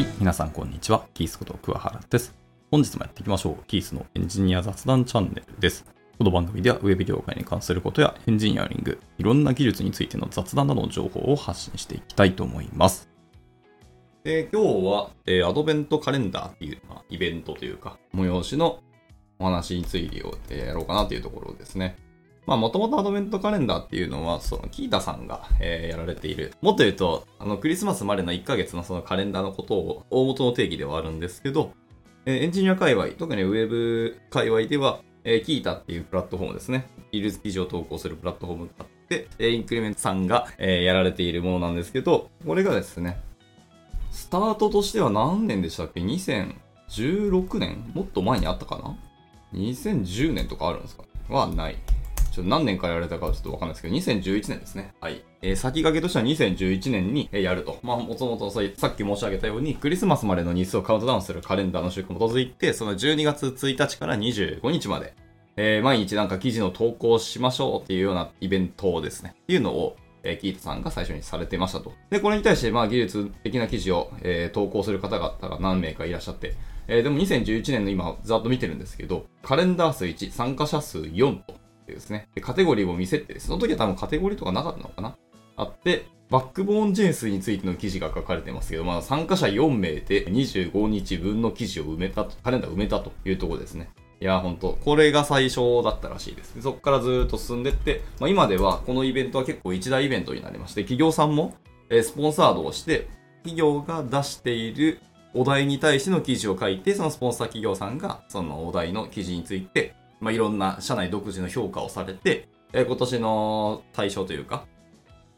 はい、皆さんこんにちは。キースこと桑原です。本日もやっていきましょう。キースのエンジニア雑談チャンネルです。この番組ではウェブ業界に関することやエンジニアリング、いろんな技術についての雑談などの情報を発信していきたいと思います。で今日は、えーアドベントカレンダーっていう、まあ、イベントというか、催しのお話についてを、えやろうかなというところですね。まあ、もともとアドベントカレンダーっていうのは、その、キータさんが、えーやられている。もっと言うと、あの、クリスマスまでの1ヶ月のそのカレンダーのことを、大元の定義ではあるんですけど、えーエンジニア界隈、特にウェブ界隈では、えーキータっていうプラットフォームですね。技術記事を投稿するプラットフォームがあって、えーインクリメントさんが、えーやられているものなんですけど、これがですね、スタートとしては何年でしたっけ ?2016 年？もっと前にあったかな ?2010 年とかあるんですか？はない。ょっと何年からやられたかはちょっとわかんないですけど、2011年ですね。はい。えー先駆けとしては2011年にえやると。まあ、もともとそうさっき申し上げたように、クリスマスまでの日数をカウントダウンするカレンダーの習慣に基づいて、その12月1日から25日まで、えー毎日なんか記事の投稿しましょうっていうようなイベントをですね、っていうのを、えーキートさんが最初にされてましたと。で、これに対して、まあ、技術的な記事を、えー投稿する方々が何名かいらっしゃって、えーでも2011年の今、ざっと見てるんですけど、カレンダー数1、参加者数4とですね、でカテゴリーも見せて、その時は多分カテゴリーとかなかったのかなあって、バックボーン JS についての記事が書かれてますけど、まあ、参加者4名で25日分の記事を埋めたと、カレンダー埋めたというところですね。いや、ほんと、これが最初だったらしいです。でそこからずっと進んでって、まあ、今ではこのイベントは結構一大イベントになりまして、企業さんも、えスポンサードをして、企業が出しているお題に対しての記事を書いて、そのスポンサー企業さんが、そのお題の記事について、まあ、いろんな社内独自の評価をされて、えー今年の対象というか、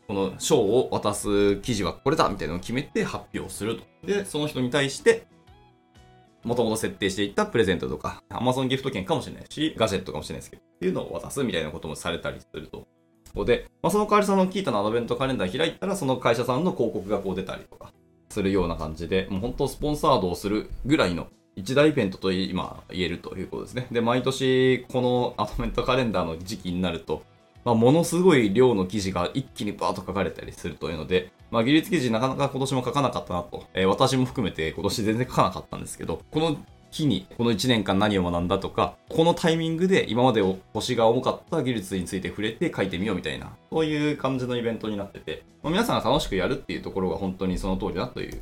この賞を渡す記事はこれだみたいなのを決めて発表すると。で、その人に対して、もともと設定していったプレゼントとか、Amazon ギフト券かもしれないし、ガジェットかもしれないですけど、っていうのを渡すみたいなこともされたりすると。ここで、まあ、その代わりそのキータのアドベントカレンダー開いたら、その会社さんの広告がこう出たりとか、するような感じで、もう本当スポンサードをするぐらいの一大イベントと今言えるということですね。で、毎年このアドベントカレンダーの時期になると、まあ、ものすごい量の記事が一気にバーッと書かれたりするというので、まあ、技術記事なかなか今年も書かなかったなと、えー私も含めて今年全然書かなかったんですけど、この日に、この1年間何を学んだとか、このタイミングで今まで腰が重かった技術について触れて書いてみようみたいな、そういう感じのイベントになってて、まあ皆さんが楽しくやるっていうところが本当にその通りだという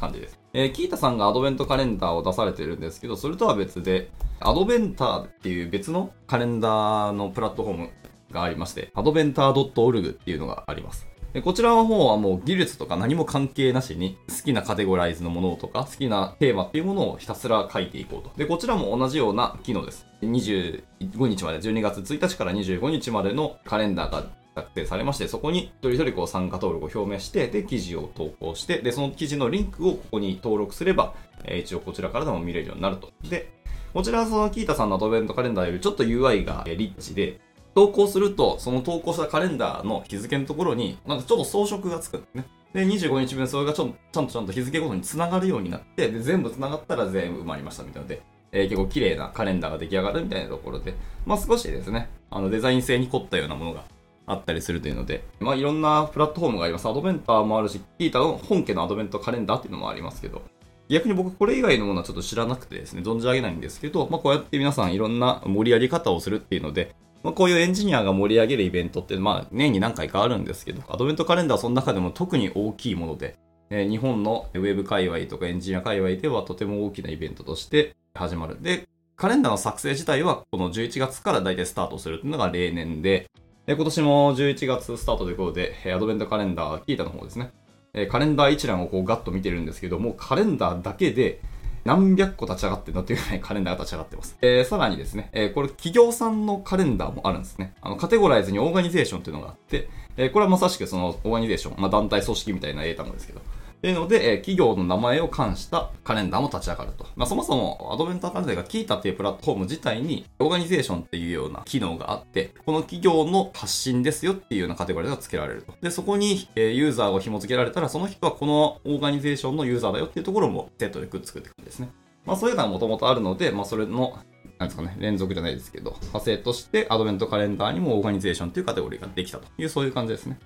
感じです。えーキータさんがアドベントカレンダーを出されてるんですけど、それとは別で、アドベンターっていう別のカレンダーのプラットフォームがありまして、アドベンター .org っていうのがあります。こちらの方はもう技術とか何も関係なしに好きなカテゴライズのものとか好きなテーマっていうものをひたすら書いていこうと。で、こちらも同じような機能です。25日まで、12月1日から25日までのカレンダーが作成されまして、そこに一人一人こう参加登録を表明して、で、記事を投稿して、で、その記事のリンクをここに登録すれば、えー一応こちらからでも見れるようになると。で、こちらはそのキータさんのアドベントカレンダーよりちょっと UI がリッチで、投稿すると、その投稿したカレンダーの日付のところに、なんかちょっと装飾がつくんですね。で、25日分それがちょちゃんとちゃんと日付ごとに繋がるようになって、で、全部繋がったら全部埋まりましたみたいなので、えー結構綺麗なカレンダーが出来上がるみたいなところで、まあ少しですね、あのデザイン性に凝ったようなものがあったりするというので、まあいろんなプラットフォームがあります。アドベンターもあるし、キータの本家のアドベントカレンダーっていうのもありますけど、逆に僕これ以外のものはちょっと知らなくてですね、存じ上げないんですけど、まあこうやって皆さんいろんな盛り上げ方をするっていうので、まあ、こういうエンジニアが盛り上げるイベントって、まあ、年に何回かあるんですけど、アドベントカレンダーはその中でも特に大きいもので、え日本のウェブ界隈とかエンジニア界隈ではとても大きなイベントとして始まる。で、カレンダーの作成自体はこの11月から大体スタートするっていうのが例年で、え今年も11月スタートということで、えアドベントカレンダー、キータの方ですね。えカレンダー一覧をこうガッと見てるんですけども、カレンダーだけで何百個立ち上がってるのっていうぐらいカレンダーが立ち上がってます。えー、さらにですね、えーこれ企業さんのカレンダーもあるんですね。あの、カテゴライズにオーガニゼーションっていうのがあって、えーこれはまさしくその organization、まあ団体組織みたいな英単語ですけど、っていうので、え企業の名前を冠したカレンダーも立ち上がると。まあ、そもそもアドベントカレンダーが Qiita っていうプラットフォーム自体に organization っていうような機能があって、この企業の発信ですよっていうようなカテゴリーが付けられると。で、そこに、えユーザーを紐付けられたら、その人はこの organization のユーザーだよっていうところもセットでくっつくって感じですね。まあ、そういうのはもともとあるので、まあ、それの、なんですかね、連続じゃないですけど、派生としてアドベントカレンダーにも organization っていうカテゴリーができたという、そういう感じですね。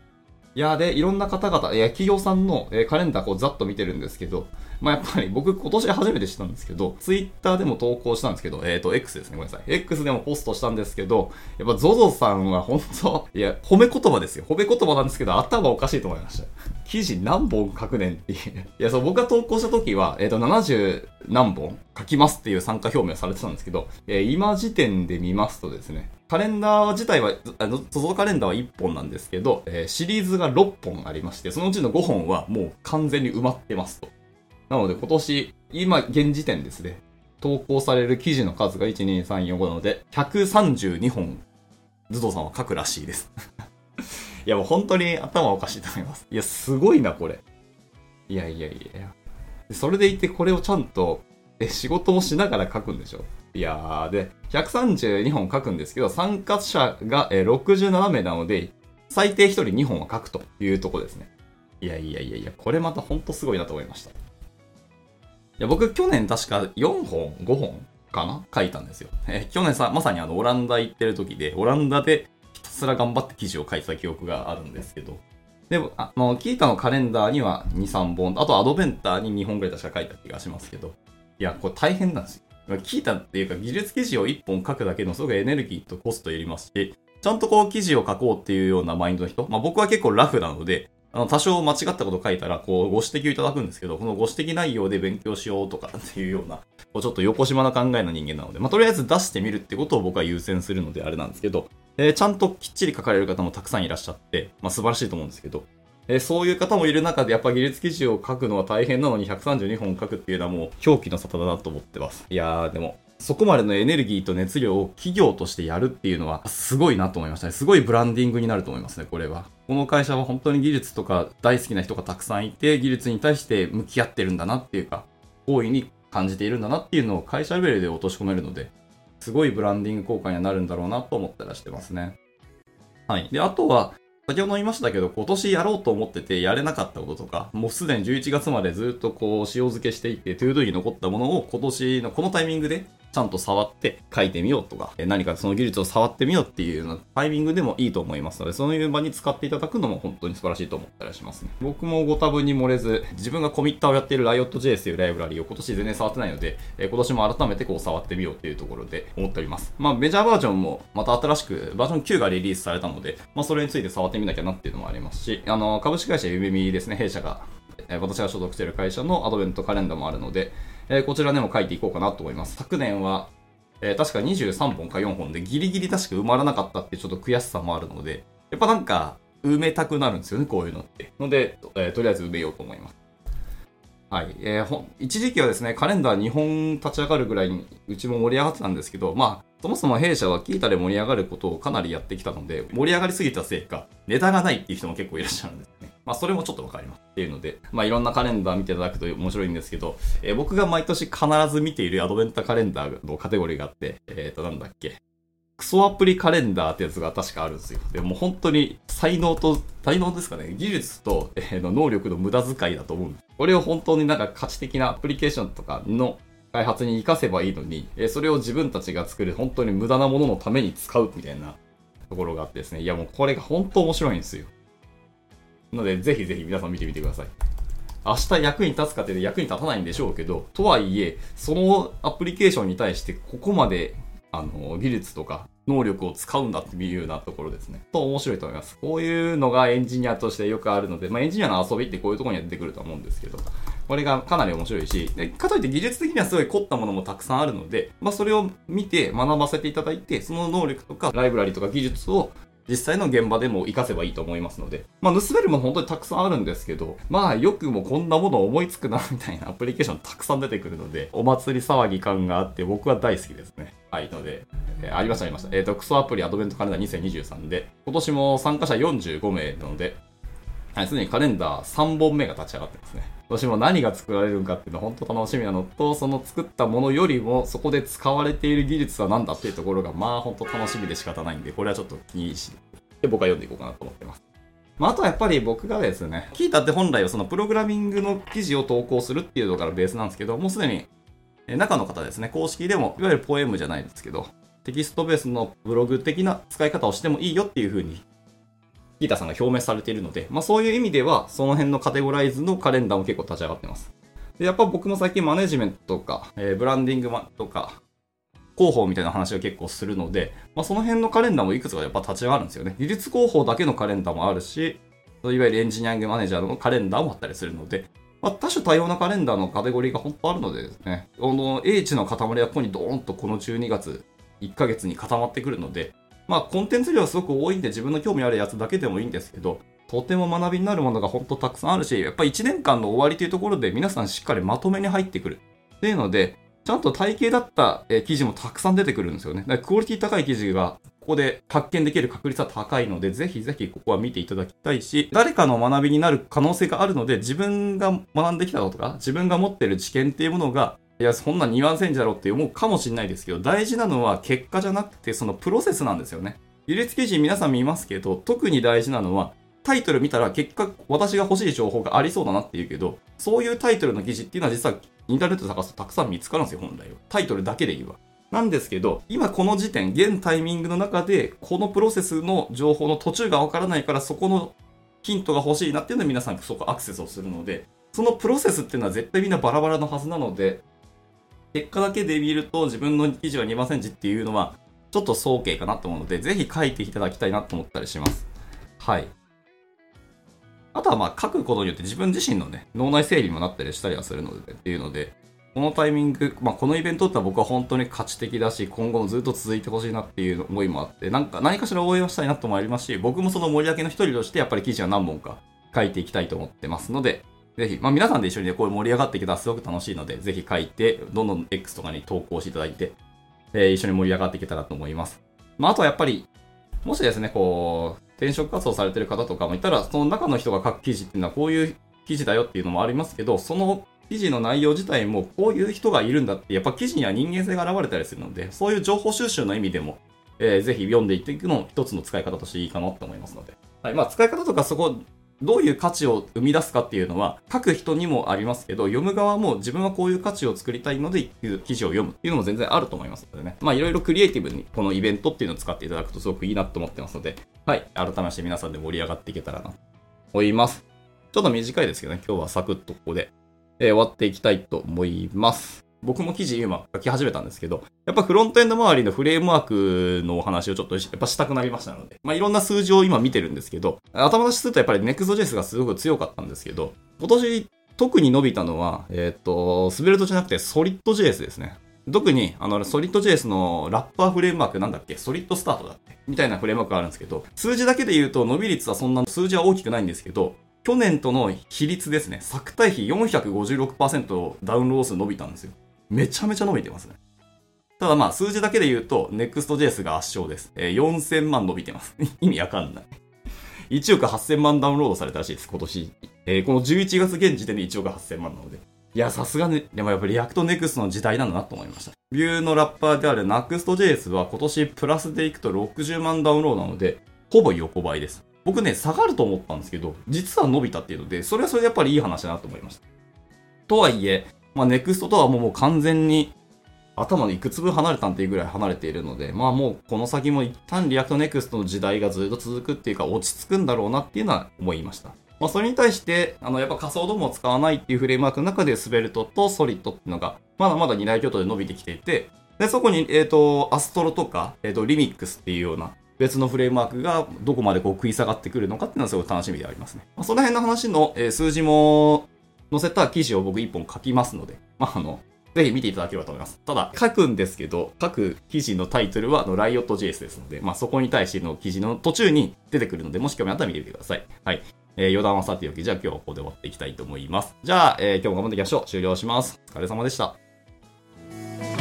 いや、で、いろんな方々、いや、企業さんの、えーカレンダーこうざっと見てるんですけど、まあやっぱり僕今年初めて知ったんですけど、ツイッターでも投稿したんですけど、えっ、と、X ですね、ごめんなさい。X でもポストしたんですけど、やっぱ ZOZO さんは本当いや、褒め言葉ですよ。褒め言葉なんですけど、頭おかしいと思いました。記事何本書くねんっていう。いや、そう、僕が投稿した時は、えっ、と、70何本書きますっていう参加表明されてたんですけど、えー今時点で見ますとですね、カレンダー自体は、あの、ZOZO カレンダーは1本なんですけど、えーシリーズが6本ありまして、そのうちの5本はもう完全に埋まってますと。なので今年、今現時点ですね、投稿される記事の数が1、2、3、4、5なので、132本、ズドさんは書くらしいです。いやもう本当に頭おかしいと思います。いや、すごいな、これ。いやいやいやいやそれでいてこれをちゃんと、え、仕事もしながら書くんでしょ？いやー、で、132本書くんですけど、参加者が67名なので、最低1人2本は書くというとこですね。いやいやいやいや、これまたほんとすごいなと思いました。いや、僕去年確か4本、5本かな？書いたんですよ。え去年さ、まさにあの、オランダ行ってる時で、オランダでひたすら頑張って記事を書いた記憶があるんですけど、でも、あの、キータのカレンダーには2、3本、あとアドベンターに2本ぐらい確か書いた気がしますけど、いや、これ大変なんですよ。キータっていうか技術記事を1本書くだけのすごくエネルギーとコストいりますし、ちゃんとこう記事を書こうっていうようなマインドの人、まあ僕は結構ラフなので、あの、多少間違ったこと書いたら、こう、ご指摘をいただくんですけど、このご指摘内容で勉強しようとかっていうような、こう、ちょっと横島な考えの人間なので、まあ、とりあえず出してみるってことを僕は優先するのであれなんですけど、えーちゃんときっちり書かれる方もたくさんいらっしゃって、まあ、素晴らしいと思うんですけど、えそういう方もいる中で、やっぱ技術記事を書くのは大変なのに132本書くっていうのはもう、狂気の沙汰だなと思ってます。いやー、でも、そこまでのエネルギーと熱量を企業としてやるっていうのは、すごいなと思いましたね。すごいブランディングになると思いますね、これは。この会社は本当に技術とか大好きな人がたくさんいて、技術に対して向き合ってるんだなっていうか、大いに感じているんだなっていうのを会社レベルで落とし込めるので、すごいブランディング効果にはなるんだろうなと思ったりしてますね。はい。で、あとは、先ほど言いましたけど、今年やろうと思っててやれなかったこととか、もうすでに11月までずっとこう塩漬けしていて、 ToDo に残ったものを今年のこのタイミングでちゃんと触って書いてみようとか、何かその技術を触ってみようっていうようなタイミングでもいいと思いますので、そういう場に使っていただくのも本当に素晴らしいと思ったりしますね。僕もご多分に漏れず、自分がコミッターをやっている Riot.js というライブラリーを今年全然触ってないので、今年も改めてこう触ってみようっていうところで思っております。まあメジャーバージョンもまた新しくバージョン9がリリースされたので、まあそれについて触ってみなきゃなっていうのもありますし、あの、株式会社ゆめみですね、弊社が私が所属している会社のアドベントカレンダーもあるので、えーこちらでも書いていこうかなと思います。昨年は、えー確か23本か4本でギリギリ確か埋まらなかったってちょっと悔しさもあるので、やっぱなんか埋めたくなるんですよね、こういうのって。ので、えーとりあえず埋めようと思います。はい。えーほ一時期はですね、カレンダー2本立ち上がるぐらいに、うちも盛り上がってたんですけど、まあ、そもそも弊社はキータで盛り上がることをかなりやってきたので、盛り上がりすぎたせいか、ネタがないっていう人も結構いらっしゃるんですね。まあ、それもちょっとわかります。っていうので、まあ、いろんなカレンダー見ていただくと面白いんですけど、えー僕が毎年必ず見ているアドベンタカレンダーのカテゴリーがあって、えっ、と、なんだっけ。クソアプリカレンダーってやつが確かあるんですよ。でも本当に才能と、才能ですかね、技術と、えーの能力の無駄遣いだと思うんです。これを本当になんか価値的なアプリケーションとかの開発に活かせばいいのに、えそれを自分たちが作る本当に無駄なもののために使うみたいなところがあってですね、いやもうこれが本当面白いんですよ。ので、ぜひぜひ皆さん見てみてください。明日役に立つかっていうと役に立たないんでしょうけど、とはいえ、そのアプリケーションに対してここまで、あの、技術とか能力を使うんだっていうようなところですね。と面白いと思います。こういうのがエンジニアとしてよくあるので、まあエンジニアの遊びってこういうところには出てくると思うんですけど、これがかなり面白いし、でかといって技術的にはすごい凝ったものもたくさんあるので、まあそれを見て学ばせていただいて、その能力とかライブラリとか技術を実際の現場でも活かせばいいと思いますので、まあ、盗めるも本当にたくさんあるんですけど、まあ、よくもこんなもの思いつくな、みたいなアプリケーションたくさん出てくるので、お祭り騒ぎ感があって、僕は大好きですね。はい、ので、えーありました、ありました。えっ、と、クソアプリアドベントカレンダー2023で、今年も参加者45名なので、はい、すでにカレンダー3本目が立ち上がってますね。私も何が作られるのかっていうのは本当楽しみなのと、その作ったものよりもそこで使われている技術は何だっていうところがまあ本当楽しみで仕方ないんで、これはちょっと気にし、で僕は読んでいこうかなと思ってます。まあ、あとはやっぱり僕がですね、キータって本来はそのプログラミングの記事を投稿するっていうのからベースなんですけど、もうすでに中の方ですね、公式でも、いわゆるポエムじゃないですけど、テキストベースのブログ的な使い方をしてもいいよっていう風に、ギータさんが表明されているので、まあそういう意味では、その辺のカテゴライズのカレンダーも結構立ち上がってます。で、やっぱ僕も最近マネジメントとか、えー、ブランディングとか、広報みたいな話を結構するので、まあその辺のカレンダーもいくつかやっぱ立ち上がるんですよね。技術広報だけのカレンダーもあるし、いわゆるエンジニアングマネージャーのカレンダーもあったりするので、まあ、多種多様なカレンダーのカテゴリーが本当あるのでですね、この英知の塊はここにドーンとこの12月1ヶ月に固まってくるので、まあコンテンツ量はすごく多いんで自分の興味あるやつだけでもいいんですけど、とても学びになるものが本当たくさんあるし、やっぱ1年間の終わりというところで皆さんしっかりまとめに入ってくる。っていうので、ちゃんと体系だった記事もたくさん出てくるんですよね。だからクオリティ高い記事がここで発見できる確率は高いので、ぜひぜひここは見ていただきたいし、誰かの学びになる可能性があるので、自分が学んできたこととか、自分が持ってる知見っていうものが、いや、そんな2番センチだろうって思うかもしれないですけど、大事なのは結果じゃなくて、そのプロセスなんですよね。輸出記事皆さん見ますけど、特に大事なのは、タイトル見たら結果私が欲しい情報がありそうだなって言うけど、そういうタイトルの記事っていうのは実はインターネット探すとたくさん見つかるんですよ、本来は。タイトルだけで言えば。なんですけど、今この時点、現タイミングの中で、このプロセスの情報の途中がわからないから、そこのヒントが欲しいなっていうので皆さんそこアクセスをするので、そのプロセスっていうのは絶対みんなバラバラのはずなので、結果だけで見ると自分の記事は2番センチっていうのは、ちょっと早計かなと思うので、ぜひ書いていただきたいなと思ったりします。はい。あとはまあ書くことによって自分自身のね、脳内整理もなったりしたりはするので、っていうので、このタイミング、まあ、このイベントって僕は本当に価値的だし、今後もずっと続いてほしいなっていう思いもあって、なんか何かしら応援をしたいなともありますし、僕もその盛り上げの一人としてやっぱり記事は何本か書いていきたいと思ってますので、ぜひ、まあ皆さんで一緒にね、こう盛り上がっていけたらすごく楽しいので、ぜひ書いて、どんどん X とかに投稿していただいて、えー、一緒に盛り上がっていけたらと思います。まああとはやっぱり、もしですね、こう、転職活動されてる方とかもいたら、その中の人が書く記事っていうのはこういう記事だよっていうのもありますけど、その記事の内容自体もこういう人がいるんだって、やっぱ記事には人間性が現れたりするので、そういう情報収集の意味でも、えー、ぜひ読んでいっていくのも一つの使い方としていいかなと思いますので。はい。まあ、使い方とかそこ、どういう価値を生み出すかっていうのは、書く人にもありますけど、読む側も自分はこういう価値を作りたいので、記事を読むっていうのも全然あると思いますのでね。まあ、いろいろクリエイティブにこのイベントっていうのを使っていただくとすごくいいなと思ってますので、はい。改めまして皆さんで盛り上がっていけたらなと思います。ちょっと短いですけどね、今日はサクッとここでえー、終わっていきたいと思います。僕も記事今書き始めたんですけど、やっぱフロントエンド周りのフレームワークのお話をちょっとやっぱしたくなりましたので、まあ、いろんな数字を今見てるんですけど、頭出しするとやっぱり Next.js がすごく強かったんですけど、今年特に伸びたのは、えっ、ー、と、スベルトじゃなくて SolidJS ですね。特に、あの、SolidJS のラッパーフレームワークなんだっけ？ソリッドスタートだって。みたいなフレームワークがあるんですけど、数字だけで言うと伸び率はそんな数字は大きくないんですけど、去年との比率ですね、昨対比456%ダウンロード数伸びたんですよ。めちゃめちゃ伸びてますね。ただまあ、数字だけで言うと、Next.js が圧勝です。えー、4000万伸びてます。意味わかんない。1億8000万ダウンロードされたらしいです、今年。えー、この11月現時点で1億8000万なので。いや、さすがに、でもやっぱり React Next の時代なんだなと思いました。 Vue のラッパーである Nuxt.js は今年プラスでいくと60万ダウンロードなので、ほぼ横ばいです。僕ね、下がると思ったんですけど、実は伸びたっていうので、それはそれでやっぱりいい話だなと思いました。とはいえ、まあ、 Next とはもう完全に頭のいくつ分離れたんっていうぐらい離れているので、まあもうこの先も一旦 React Next の時代がずっと続くっていうか落ち着くんだろうなっていうのは思いました。まあそれに対して、あのやっぱ仮想 DOM を使わないっていうフレームワークの中で Svelte と Solid っていうのがまだまだ二大巨頭で伸びてきていて、で、そこに、えっ、ー、と、アストロとか、えっ、ー、と、リミックスっていうような、別のフレームワークがどこまでこう食い下がってくるのかっていうのはすごい楽しみでありますね。まあ、その辺の話の、えー、数字も載せた記事を僕一本書きますので、まあ、あの、ぜひ見ていただければと思います。ただ、書くんですけど、書く記事のタイトルは、あの、Riot.js ですので、まあ、そこに対しての記事の途中に出てくるので、もし興味あったら見てみてください。はい。えー、余談はさておき、じゃあ今日はここで終わっていきたいと思います。じゃあ、えー、今日も頑張っていきましょう。終了します。お疲れ様でした。